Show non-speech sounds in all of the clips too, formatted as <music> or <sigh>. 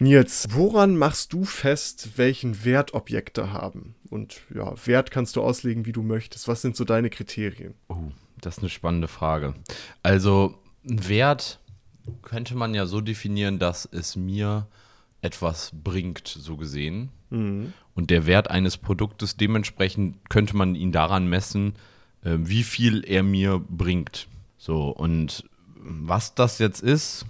Nils, woran machst du fest, welchen Wert Objekte haben? Und ja, Wert kannst du auslegen, wie du möchtest. Was sind so deine Kriterien? Oh, das ist eine spannende Frage. Also, ein Wert könnte man ja so definieren, dass es mir etwas bringt, so gesehen. Mhm. Und der Wert eines Produktes, dementsprechend könnte man ihn daran messen, äh, wie viel er mir bringt. So, und was das jetzt ist,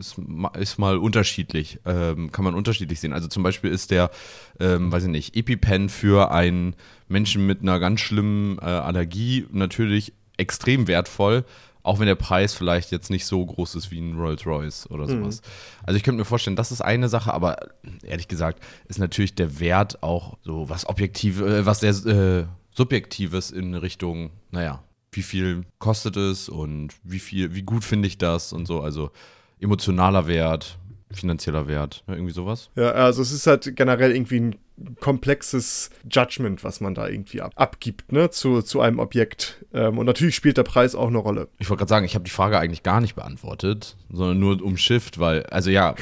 ist, ist mal unterschiedlich, ähm, kann man unterschiedlich sehen. Also zum Beispiel ist der, ähm, weiß ich nicht, EpiPen für einen Menschen mit einer ganz schlimmen äh, Allergie natürlich extrem wertvoll, auch wenn der Preis vielleicht jetzt nicht so groß ist wie ein Rolls Royce oder mhm. sowas. Mhm. Also ich könnte mir vorstellen, das ist eine Sache, aber ehrlich gesagt ist natürlich der Wert auch so was objektiv, äh, was sehr äh, subjektives in Richtung, naja, wie viel kostet es und wie viel, wie gut finde ich das und so. Also emotionaler Wert, finanzieller Wert, ne, irgendwie sowas. Ja, also es ist halt generell irgendwie ein komplexes Judgment, was man da irgendwie ab abgibt, ne, zu, zu einem Objekt. Ähm, und natürlich spielt der Preis auch eine Rolle. Ich wollte gerade sagen, ich habe die Frage eigentlich gar nicht beantwortet, sondern nur umschifft, weil, also ja,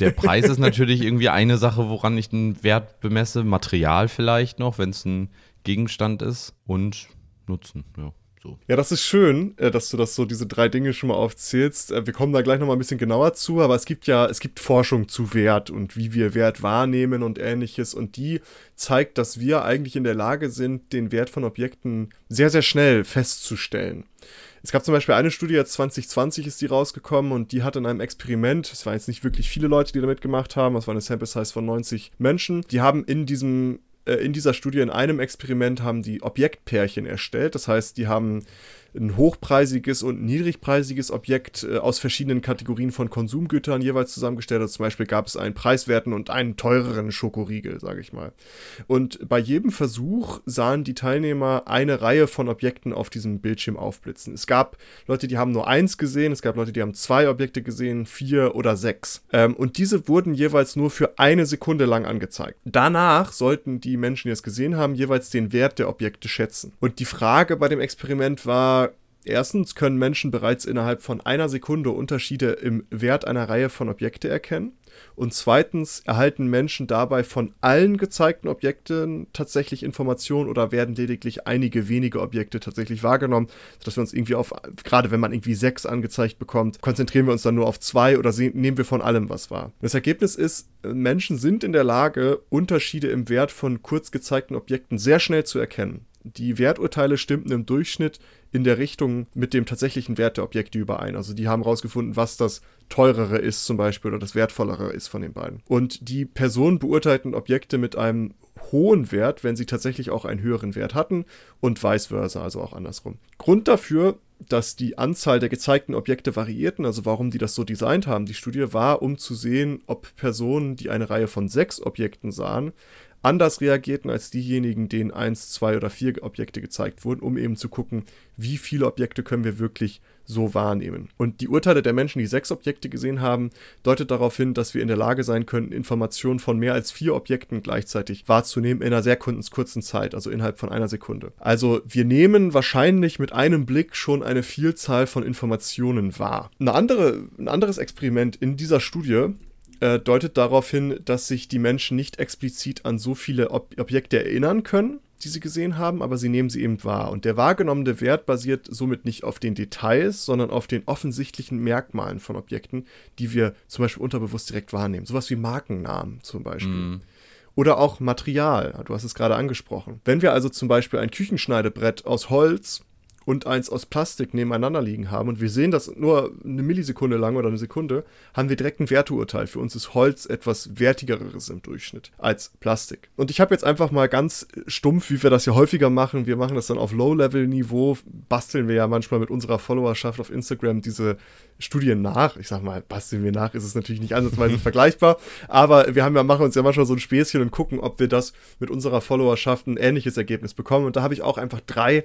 der Preis ist natürlich irgendwie eine Sache, woran ich den Wert bemesse. Material vielleicht noch, wenn es ein Gegenstand ist und Nutzen, ja. So. Ja, das ist schön, äh, dass du das so, diese drei Dinge schon mal aufzählst. Äh, wir kommen da gleich nochmal ein bisschen genauer zu, aber es gibt ja, es gibt Forschung zu Wert und wie wir Wert wahrnehmen und ähnliches. Und die zeigt, dass wir eigentlich in der Lage sind, den Wert von Objekten sehr, sehr schnell festzustellen. Es gab zum Beispiel eine Studie, jetzt 2020 ist die rausgekommen und die hat in einem Experiment, es waren jetzt nicht wirklich viele Leute, die damit gemacht haben, es war eine Sample Size von 90 Menschen, die haben in diesem in dieser Studie, in einem Experiment, haben die Objektpärchen erstellt. Das heißt, die haben ein hochpreisiges und niedrigpreisiges Objekt äh, aus verschiedenen Kategorien von Konsumgütern jeweils zusammengestellt. Also zum Beispiel gab es einen preiswerten und einen teureren Schokoriegel, sage ich mal. Und bei jedem Versuch sahen die Teilnehmer eine Reihe von Objekten auf diesem Bildschirm aufblitzen. Es gab Leute, die haben nur eins gesehen, es gab Leute, die haben zwei Objekte gesehen, vier oder sechs. Ähm, und diese wurden jeweils nur für eine Sekunde lang angezeigt. Danach sollten die Menschen, die es gesehen haben, jeweils den Wert der Objekte schätzen. Und die Frage bei dem Experiment war, Erstens können Menschen bereits innerhalb von einer Sekunde Unterschiede im Wert einer Reihe von Objekte erkennen. Und zweitens erhalten Menschen dabei von allen gezeigten Objekten tatsächlich Informationen oder werden lediglich einige wenige Objekte tatsächlich wahrgenommen, sodass wir uns irgendwie auf, gerade wenn man irgendwie sechs angezeigt bekommt, konzentrieren wir uns dann nur auf zwei oder nehmen wir von allem was wahr. Das Ergebnis ist, Menschen sind in der Lage, Unterschiede im Wert von kurz gezeigten Objekten sehr schnell zu erkennen. Die Werturteile stimmten im Durchschnitt in der Richtung mit dem tatsächlichen Wert der Objekte überein. Also die haben herausgefunden, was das teurere ist zum Beispiel oder das wertvollere ist von den beiden. Und die Personen beurteilten Objekte mit einem hohen Wert, wenn sie tatsächlich auch einen höheren Wert hatten und vice versa, also auch andersrum. Grund dafür, dass die Anzahl der gezeigten Objekte variierten, also warum die das so designt haben, die Studie war, um zu sehen, ob Personen, die eine Reihe von sechs Objekten sahen, anders reagierten als diejenigen, denen eins, zwei oder vier Objekte gezeigt wurden, um eben zu gucken, wie viele Objekte können wir wirklich so wahrnehmen. Und die Urteile der Menschen, die sechs Objekte gesehen haben, deutet darauf hin, dass wir in der Lage sein könnten, Informationen von mehr als vier Objekten gleichzeitig wahrzunehmen in einer sehr kurzen Zeit, also innerhalb von einer Sekunde. Also wir nehmen wahrscheinlich mit einem Blick schon eine Vielzahl von Informationen wahr. Eine andere, ein anderes Experiment in dieser Studie äh, deutet darauf hin, dass sich die Menschen nicht explizit an so viele Ob Objekte erinnern können, die sie gesehen haben, aber sie nehmen sie eben wahr. Und der wahrgenommene Wert basiert somit nicht auf den Details, sondern auf den offensichtlichen Merkmalen von Objekten, die wir zum Beispiel unterbewusst direkt wahrnehmen. Sowas wie Markennamen zum Beispiel. Mm. Oder auch Material, du hast es gerade angesprochen. Wenn wir also zum Beispiel ein Küchenschneidebrett aus Holz und eins aus Plastik nebeneinander liegen haben und wir sehen das nur eine Millisekunde lang oder eine Sekunde, haben wir direkt ein Werteurteil. Für uns ist Holz etwas wertigeres im Durchschnitt als Plastik. Und ich habe jetzt einfach mal ganz stumpf, wie wir das ja häufiger machen, wir machen das dann auf Low-Level-Niveau, basteln wir ja manchmal mit unserer Followerschaft auf Instagram diese Studien nach. Ich sag mal, basteln wir nach, ist es natürlich nicht ansatzweise <laughs> vergleichbar, aber wir haben ja, machen uns ja manchmal so ein Späßchen und gucken, ob wir das mit unserer Followerschaft ein ähnliches Ergebnis bekommen. Und da habe ich auch einfach drei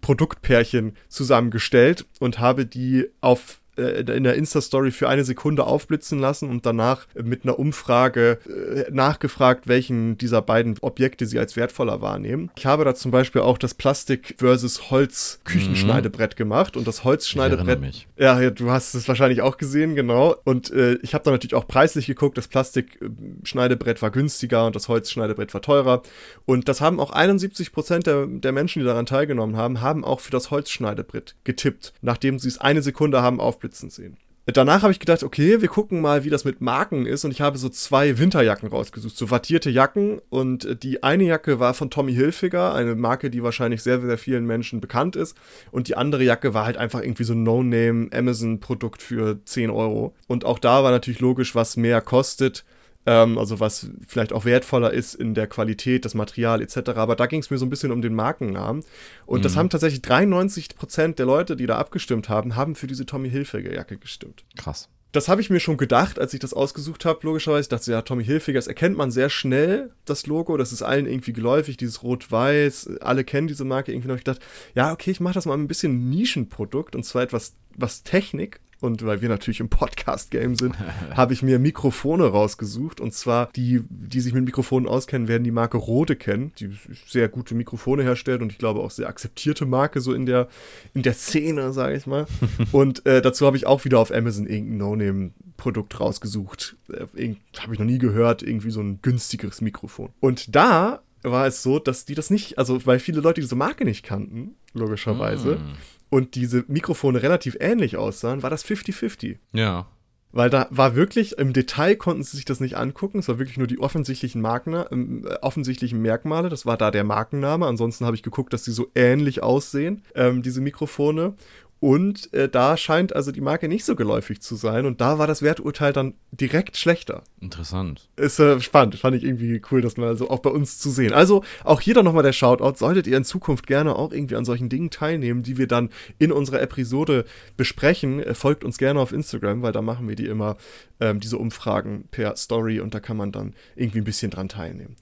Produktpärchen zusammengestellt und habe die auf in der Insta-Story für eine Sekunde aufblitzen lassen und danach mit einer Umfrage äh, nachgefragt, welchen dieser beiden Objekte sie als wertvoller wahrnehmen. Ich habe da zum Beispiel auch das Plastik versus Holz Küchenschneidebrett mhm. gemacht und das Holzschneidebrett. mich. Ja, ja, du hast es wahrscheinlich auch gesehen, genau. Und äh, ich habe da natürlich auch preislich geguckt. Das Plastikschneidebrett war günstiger und das Holzschneidebrett war teurer. Und das haben auch 71 Prozent der, der Menschen, die daran teilgenommen haben, haben auch für das Holzschneidebrett getippt, nachdem sie es eine Sekunde haben aufblitzen sehen. Danach habe ich gedacht, okay, wir gucken mal, wie das mit Marken ist. Und ich habe so zwei Winterjacken rausgesucht, so wattierte Jacken. Und die eine Jacke war von Tommy Hilfiger, eine Marke, die wahrscheinlich sehr, sehr vielen Menschen bekannt ist. Und die andere Jacke war halt einfach irgendwie so ein No-Name Amazon-Produkt für 10 Euro. Und auch da war natürlich logisch, was mehr kostet ähm, also was vielleicht auch wertvoller ist in der Qualität, das Material etc. Aber da ging es mir so ein bisschen um den Markennamen. Und mhm. das haben tatsächlich 93 Prozent der Leute, die da abgestimmt haben, haben für diese Tommy Hilfiger Jacke gestimmt. Krass. Das habe ich mir schon gedacht, als ich das ausgesucht habe, logischerweise. Ich dachte, ja, Tommy Hilfiger, das erkennt man sehr schnell, das Logo. Das ist allen irgendwie geläufig, dieses Rot-Weiß. Alle kennen diese Marke irgendwie noch. Ich dachte, ja, okay, ich mache das mal ein bisschen Nischenprodukt und zwar etwas, was Technik und weil wir natürlich im Podcast-Game sind, <laughs> habe ich mir Mikrofone rausgesucht. Und zwar die, die sich mit Mikrofonen auskennen, werden die Marke Rode kennen, die sehr gute Mikrofone herstellt und ich glaube auch sehr akzeptierte Marke so in der, in der Szene, sage ich mal. <laughs> und äh, dazu habe ich auch wieder auf Amazon irgendein No-Name-Produkt rausgesucht. Äh, habe ich noch nie gehört, irgendwie so ein günstigeres Mikrofon. Und da war es so, dass die das nicht, also weil viele Leute diese Marke nicht kannten, logischerweise. Mm und diese Mikrofone relativ ähnlich aussahen, war das 50-50. Ja. Weil da war wirklich, im Detail konnten sie sich das nicht angucken. Es war wirklich nur die offensichtlichen, Marken, äh, offensichtlichen Merkmale. Das war da der Markenname. Ansonsten habe ich geguckt, dass sie so ähnlich aussehen, ähm, diese Mikrofone. Und äh, da scheint also die Marke nicht so geläufig zu sein. Und da war das Werturteil dann direkt schlechter. Interessant. Ist äh, spannend. Fand ich irgendwie cool, das mal so auch bei uns zu sehen. Also auch hier dann nochmal der Shoutout. Solltet ihr in Zukunft gerne auch irgendwie an solchen Dingen teilnehmen, die wir dann in unserer Episode besprechen, äh, folgt uns gerne auf Instagram, weil da machen wir die immer, ähm, diese Umfragen per Story und da kann man dann irgendwie ein bisschen dran teilnehmen.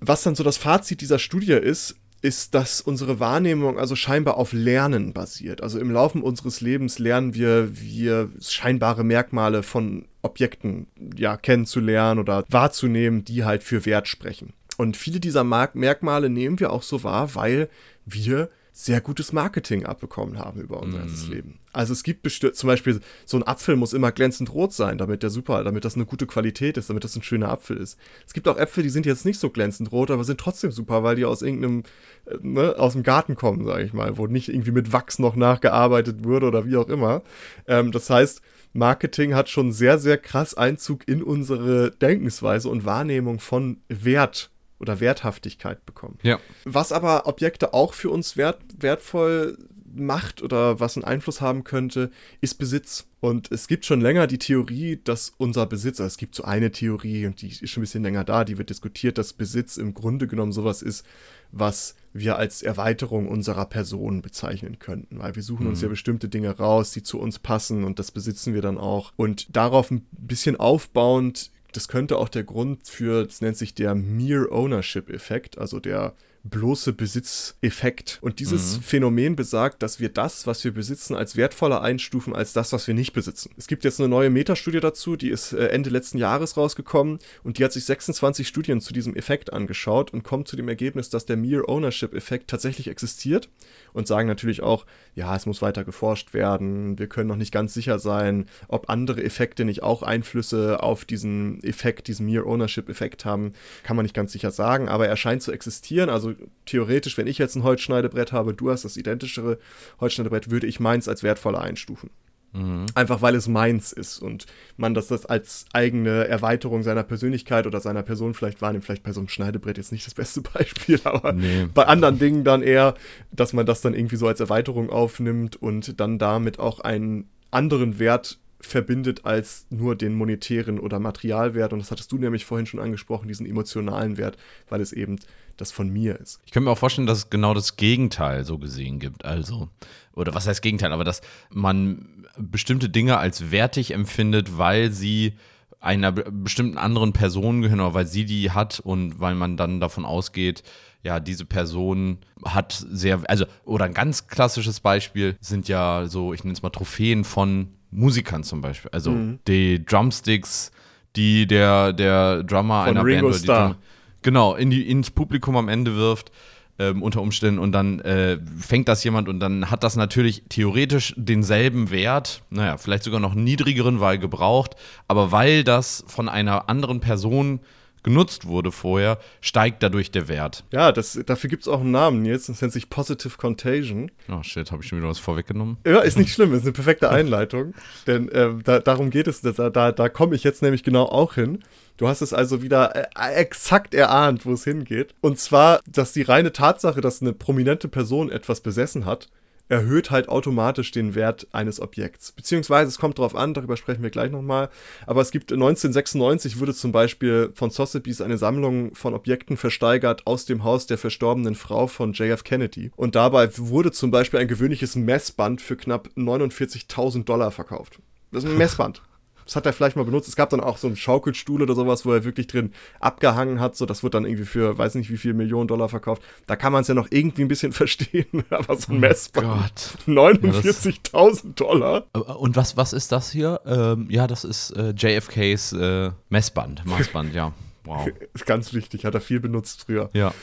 Was dann so das Fazit dieser Studie ist, ist, dass unsere Wahrnehmung also scheinbar auf Lernen basiert. Also im Laufe unseres Lebens lernen wir, wir scheinbare Merkmale von Objekten ja kennenzulernen oder wahrzunehmen, die halt für Wert sprechen. Und viele dieser Merkmale nehmen wir auch so wahr, weil wir sehr gutes Marketing abbekommen haben über unser ganzes mm. Leben. Also es gibt bestimmt, zum Beispiel, so ein Apfel muss immer glänzend rot sein, damit der super, damit das eine gute Qualität ist, damit das ein schöner Apfel ist. Es gibt auch Äpfel, die sind jetzt nicht so glänzend rot, aber sind trotzdem super, weil die aus irgendeinem, äh, ne, aus dem Garten kommen, sage ich mal, wo nicht irgendwie mit Wachs noch nachgearbeitet wurde oder wie auch immer. Ähm, das heißt, Marketing hat schon sehr, sehr krass Einzug in unsere Denkensweise und Wahrnehmung von Wert oder Werthaftigkeit bekommen. Ja. Was aber Objekte auch für uns wert, wertvoll macht oder was einen Einfluss haben könnte, ist Besitz. Und es gibt schon länger die Theorie, dass unser Besitz, also es gibt so eine Theorie und die ist schon ein bisschen länger da, die wird diskutiert, dass Besitz im Grunde genommen sowas ist, was wir als Erweiterung unserer Person bezeichnen könnten. Weil wir suchen mhm. uns ja bestimmte Dinge raus, die zu uns passen und das besitzen wir dann auch. Und darauf ein bisschen aufbauend das könnte auch der Grund für, das nennt sich der Mere Ownership Effekt, also der bloße Besitzeffekt. Und dieses mhm. Phänomen besagt, dass wir das, was wir besitzen, als wertvoller einstufen als das, was wir nicht besitzen. Es gibt jetzt eine neue Metastudie dazu, die ist äh, Ende letzten Jahres rausgekommen und die hat sich 26 Studien zu diesem Effekt angeschaut und kommt zu dem Ergebnis, dass der Mere Ownership Effekt tatsächlich existiert und sagen natürlich auch, ja, es muss weiter geforscht werden, wir können noch nicht ganz sicher sein, ob andere Effekte nicht auch Einflüsse auf diesen Effekt, diesen Mere Ownership Effekt haben, kann man nicht ganz sicher sagen, aber er scheint zu existieren, also theoretisch, wenn ich jetzt ein Holzschneidebrett habe, du hast das identischere Holzschneidebrett, würde ich meins als wertvoller einstufen. Mhm. Einfach weil es meins ist und man das, das als eigene Erweiterung seiner Persönlichkeit oder seiner Person vielleicht wahrnimmt. Vielleicht bei so einem Schneidebrett jetzt nicht das beste <laughs> Beispiel, aber nee. bei anderen Dingen dann eher, dass man das dann irgendwie so als Erweiterung aufnimmt und dann damit auch einen anderen Wert verbindet als nur den monetären oder Materialwert. Und das hattest du nämlich vorhin schon angesprochen, diesen emotionalen Wert, weil es eben das von mir ist. Ich könnte mir auch vorstellen, dass es genau das Gegenteil so gesehen gibt. Also, oder was heißt Gegenteil, aber dass man bestimmte Dinge als wertig empfindet, weil sie einer bestimmten anderen Person gehören oder weil sie die hat und weil man dann davon ausgeht, ja, diese Person hat sehr, also, oder ein ganz klassisches Beispiel sind ja so, ich nenne es mal Trophäen von Musikern zum Beispiel. Also mhm. die Drumsticks, die der, der Drummer von einer Ringo Band Star. genau, in die, ins Publikum am Ende wirft ähm, unter Umständen und dann äh, fängt das jemand und dann hat das natürlich theoretisch denselben Wert, naja, vielleicht sogar noch niedrigeren, weil gebraucht, aber weil das von einer anderen Person genutzt wurde vorher, steigt dadurch der Wert. Ja, das, dafür gibt es auch einen Namen jetzt. Das nennt sich Positive Contagion. Oh shit, habe ich schon wieder was vorweggenommen? Ja, ist nicht schlimm, ist eine perfekte Einleitung. <laughs> denn äh, da, darum geht es. Da, da, da komme ich jetzt nämlich genau auch hin. Du hast es also wieder äh, exakt erahnt, wo es hingeht. Und zwar, dass die reine Tatsache, dass eine prominente Person etwas besessen hat, erhöht halt automatisch den Wert eines Objekts. Beziehungsweise es kommt darauf an, darüber sprechen wir gleich nochmal. Aber es gibt 1996 wurde zum Beispiel von Sotheby's eine Sammlung von Objekten versteigert aus dem Haus der verstorbenen Frau von JF Kennedy. Und dabei wurde zum Beispiel ein gewöhnliches Messband für knapp 49.000 Dollar verkauft. Das ist ein Messband. Das hat er vielleicht mal benutzt. Es gab dann auch so einen Schaukelstuhl oder sowas, wo er wirklich drin abgehangen hat. So, das wird dann irgendwie für, weiß nicht wie viel Millionen Dollar verkauft. Da kann man es ja noch irgendwie ein bisschen <laughs> verstehen. Aber so ein oh Messband. 49.000 Dollar. Und was, was ist das hier? Ähm, ja, das ist äh, JFKs äh, Messband, Maßband, ja. Wow. <laughs> Ist ganz wichtig, hat er viel benutzt früher. Ja.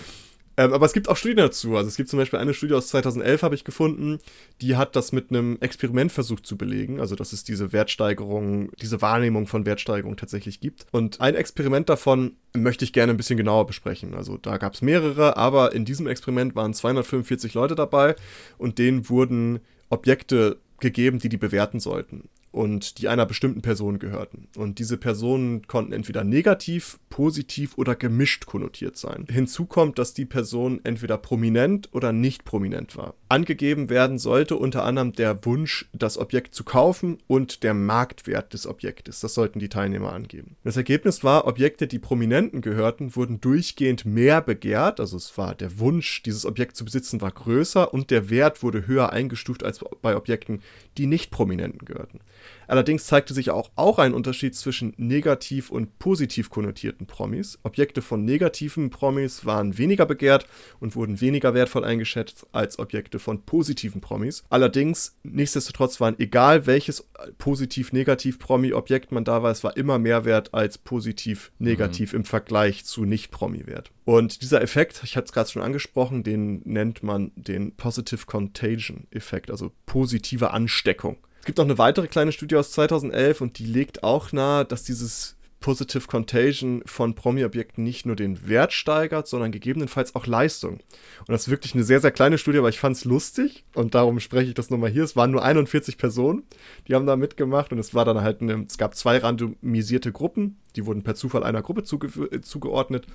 Ähm, aber es gibt auch Studien dazu. Also es gibt zum Beispiel eine Studie aus 2011, habe ich gefunden, die hat das mit einem Experiment versucht zu belegen. Also dass es diese Wertsteigerung, diese Wahrnehmung von Wertsteigerung tatsächlich gibt. Und ein Experiment davon möchte ich gerne ein bisschen genauer besprechen. Also da gab es mehrere, aber in diesem Experiment waren 245 Leute dabei und denen wurden Objekte gegeben, die die bewerten sollten und die einer bestimmten Person gehörten. Und diese Personen konnten entweder negativ, positiv oder gemischt konnotiert sein. Hinzu kommt, dass die Person entweder prominent oder nicht prominent war. Angegeben werden sollte unter anderem der Wunsch, das Objekt zu kaufen und der Marktwert des Objektes. Das sollten die Teilnehmer angeben. Das Ergebnis war, Objekte, die Prominenten gehörten, wurden durchgehend mehr begehrt. Also es war der Wunsch, dieses Objekt zu besitzen, war größer und der Wert wurde höher eingestuft als bei Objekten, die nicht Prominenten gehörten. Allerdings zeigte sich auch, auch ein Unterschied zwischen negativ und positiv konnotierten Promis. Objekte von negativen Promis waren weniger begehrt und wurden weniger wertvoll eingeschätzt als Objekte von positiven Promis. Allerdings, nichtsdestotrotz waren egal welches positiv-negativ-Promi-Objekt man da war, es war immer mehr wert als positiv-negativ mhm. im Vergleich zu Nicht-Promi-Wert. Und dieser Effekt, ich hatte es gerade schon angesprochen, den nennt man den Positive Contagion Effekt, also positive Ansteckung. Es gibt noch eine weitere kleine Studie aus 2011 und die legt auch nahe, dass dieses Positive Contagion von Promi-Objekten nicht nur den Wert steigert, sondern gegebenenfalls auch Leistung. Und das ist wirklich eine sehr, sehr kleine Studie, aber ich fand es lustig und darum spreche ich das nochmal hier. Es waren nur 41 Personen, die haben da mitgemacht und es war dann halt, eine, es gab zwei randomisierte Gruppen die wurden per Zufall einer Gruppe zuge äh, zugeordnet.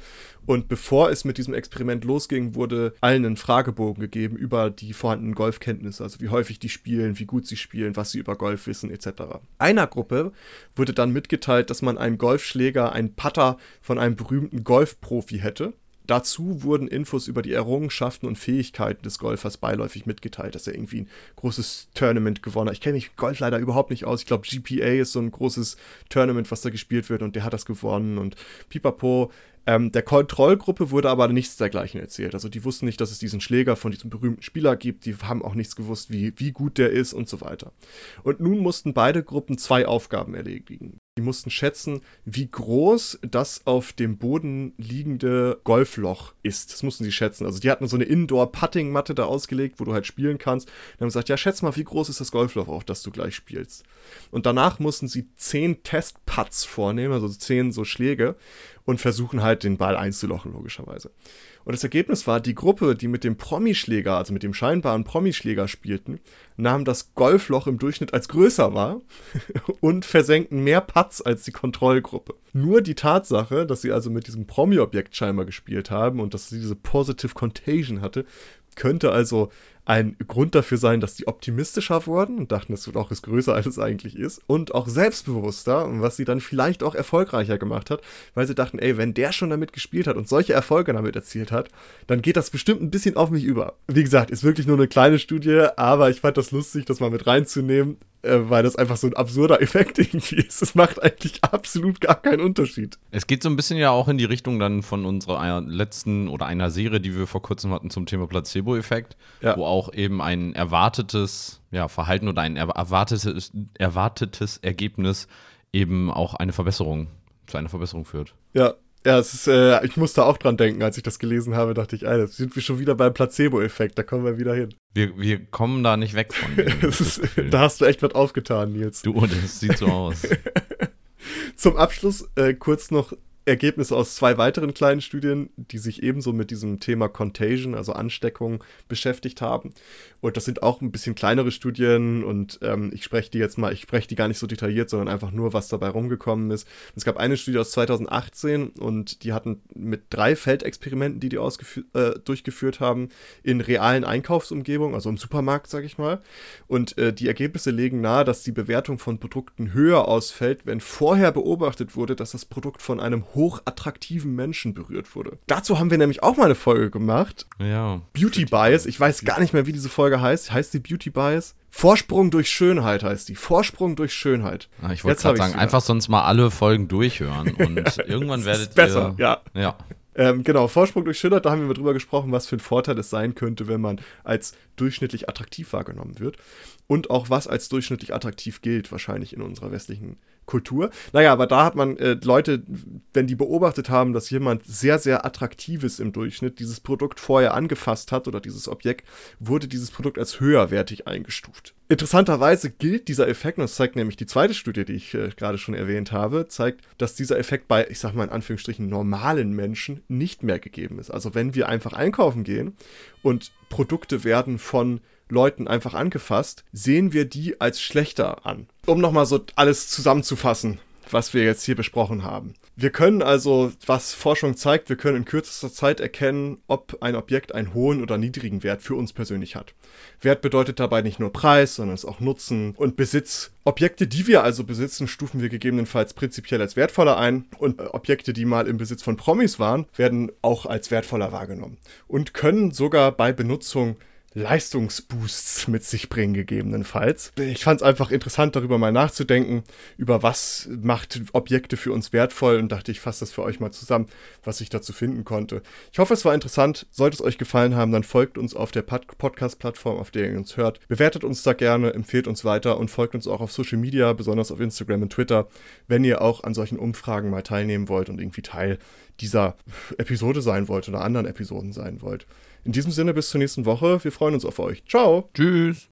Und bevor es mit diesem Experiment losging, wurde allen ein Fragebogen gegeben über die vorhandenen Golfkenntnisse, also wie häufig die spielen, wie gut sie spielen, was sie über Golf wissen, etc. Einer Gruppe wurde dann mitgeteilt, dass man einem Golfschläger einen Putter von einem berühmten Golfprofi hätte. Dazu wurden Infos über die Errungenschaften und Fähigkeiten des Golfers beiläufig mitgeteilt, dass er irgendwie ein großes Tournament gewonnen hat. Ich kenne mich Golf leider überhaupt nicht aus. Ich glaube, GPA ist so ein großes Tournament, was da gespielt wird und der hat das gewonnen und pipapo. Ähm, der Kontrollgruppe wurde aber nichts dergleichen erzählt. Also die wussten nicht, dass es diesen Schläger von diesem berühmten Spieler gibt. Die haben auch nichts gewusst, wie, wie gut der ist und so weiter. Und nun mussten beide Gruppen zwei Aufgaben erledigen. Die mussten schätzen, wie groß das auf dem Boden liegende Golfloch ist. Das mussten sie schätzen. Also die hatten so eine Indoor-Putting-Matte da ausgelegt, wo du halt spielen kannst. Dann haben gesagt, ja, schätz mal, wie groß ist das Golfloch auch, das du gleich spielst. Und danach mussten sie zehn Testputts vornehmen, also zehn so Schläge und versuchen halt den Ball einzulochen, logischerweise. Und das Ergebnis war, die Gruppe, die mit dem Promischläger, also mit dem scheinbaren Promischläger spielten, nahm das Golfloch im Durchschnitt als größer wahr <laughs> und versenkten mehr Putts als die Kontrollgruppe. Nur die Tatsache, dass sie also mit diesem Promi-Objekt scheinbar gespielt haben und dass sie diese Positive Contagion hatte, könnte also ein Grund dafür sein, dass die optimistischer wurden und dachten, das wird auch ist größer, als es eigentlich ist. Und auch selbstbewusster, was sie dann vielleicht auch erfolgreicher gemacht hat, weil sie dachten, ey, wenn der schon damit gespielt hat und solche Erfolge damit erzielt hat, dann geht das bestimmt ein bisschen auf mich über. Wie gesagt, ist wirklich nur eine kleine Studie, aber ich fand das lustig, das mal mit reinzunehmen äh, weil das einfach so ein absurder <laughs> Effekt irgendwie ist. Es macht eigentlich absolut gar keinen Unterschied. Es geht so ein bisschen ja auch in die Richtung dann von unserer letzten oder einer Serie, die wir vor kurzem hatten zum Thema Placebo-Effekt, ja. wo auch eben ein erwartetes ja, Verhalten oder ein erwartetes, erwartetes Ergebnis eben auch eine Verbesserung zu einer Verbesserung führt. Ja, ja, es ist, äh, ich musste auch dran denken, als ich das gelesen habe, dachte ich, Alter, sind wir schon wieder beim Placebo-Effekt, da kommen wir wieder hin. Wir, wir kommen da nicht weg von. <laughs> ist, da hast du echt was aufgetan, Nils. Du, das sieht so aus. <laughs> Zum Abschluss äh, kurz noch Ergebnisse aus zwei weiteren kleinen Studien, die sich ebenso mit diesem Thema Contagion, also Ansteckung, beschäftigt haben. Und das sind auch ein bisschen kleinere Studien und ähm, ich spreche die jetzt mal, ich spreche die gar nicht so detailliert, sondern einfach nur, was dabei rumgekommen ist. Es gab eine Studie aus 2018 und die hatten mit drei Feldexperimenten, die die äh, durchgeführt haben, in realen Einkaufsumgebungen, also im Supermarkt, sage ich mal. Und äh, die Ergebnisse legen nahe, dass die Bewertung von Produkten höher ausfällt, wenn vorher beobachtet wurde, dass das Produkt von einem hochattraktiven Menschen berührt wurde. Dazu haben wir nämlich auch mal eine Folge gemacht. Ja. Beauty Bias. Ich weiß gar nicht mehr, wie diese Folge heißt. Heißt die Beauty Bias? Vorsprung durch Schönheit heißt die. Vorsprung durch Schönheit. Ah, ich wollte gerade sagen, einfach sonst mal alle Folgen durchhören <laughs> und irgendwann werdet besser, ihr. Ja. ja. Ähm, genau, Vorsprung durch Schönheit, da haben wir drüber gesprochen, was für ein Vorteil es sein könnte, wenn man als durchschnittlich attraktiv wahrgenommen wird. Und auch was als durchschnittlich attraktiv gilt, wahrscheinlich in unserer westlichen Kultur. Naja, aber da hat man äh, Leute, wenn die beobachtet haben, dass jemand sehr, sehr attraktives im Durchschnitt dieses Produkt vorher angefasst hat oder dieses Objekt, wurde dieses Produkt als höherwertig eingestuft. Interessanterweise gilt dieser Effekt, und das zeigt nämlich die zweite Studie, die ich äh, gerade schon erwähnt habe, zeigt, dass dieser Effekt bei, ich sag mal in Anführungsstrichen, normalen Menschen nicht mehr gegeben ist. Also wenn wir einfach einkaufen gehen und Produkte werden von Leuten einfach angefasst, sehen wir die als schlechter an. Um nochmal so alles zusammenzufassen, was wir jetzt hier besprochen haben. Wir können also, was Forschung zeigt, wir können in kürzester Zeit erkennen, ob ein Objekt einen hohen oder niedrigen Wert für uns persönlich hat. Wert bedeutet dabei nicht nur Preis, sondern es auch Nutzen und Besitz. Objekte, die wir also besitzen, stufen wir gegebenenfalls prinzipiell als wertvoller ein und Objekte, die mal im Besitz von Promis waren, werden auch als wertvoller wahrgenommen und können sogar bei Benutzung Leistungsboosts mit sich bringen, gegebenenfalls. Ich fand es einfach interessant, darüber mal nachzudenken, über was macht Objekte für uns wertvoll und dachte, ich fasse das für euch mal zusammen, was ich dazu finden konnte. Ich hoffe, es war interessant. Sollte es euch gefallen haben, dann folgt uns auf der Podcast-Plattform, auf der ihr uns hört. Bewertet uns da gerne, empfehlt uns weiter und folgt uns auch auf Social Media, besonders auf Instagram und Twitter, wenn ihr auch an solchen Umfragen mal teilnehmen wollt und irgendwie Teil dieser Episode sein wollt oder anderen Episoden sein wollt. In diesem Sinne bis zur nächsten Woche. Wir freuen uns auf euch. Ciao. Tschüss.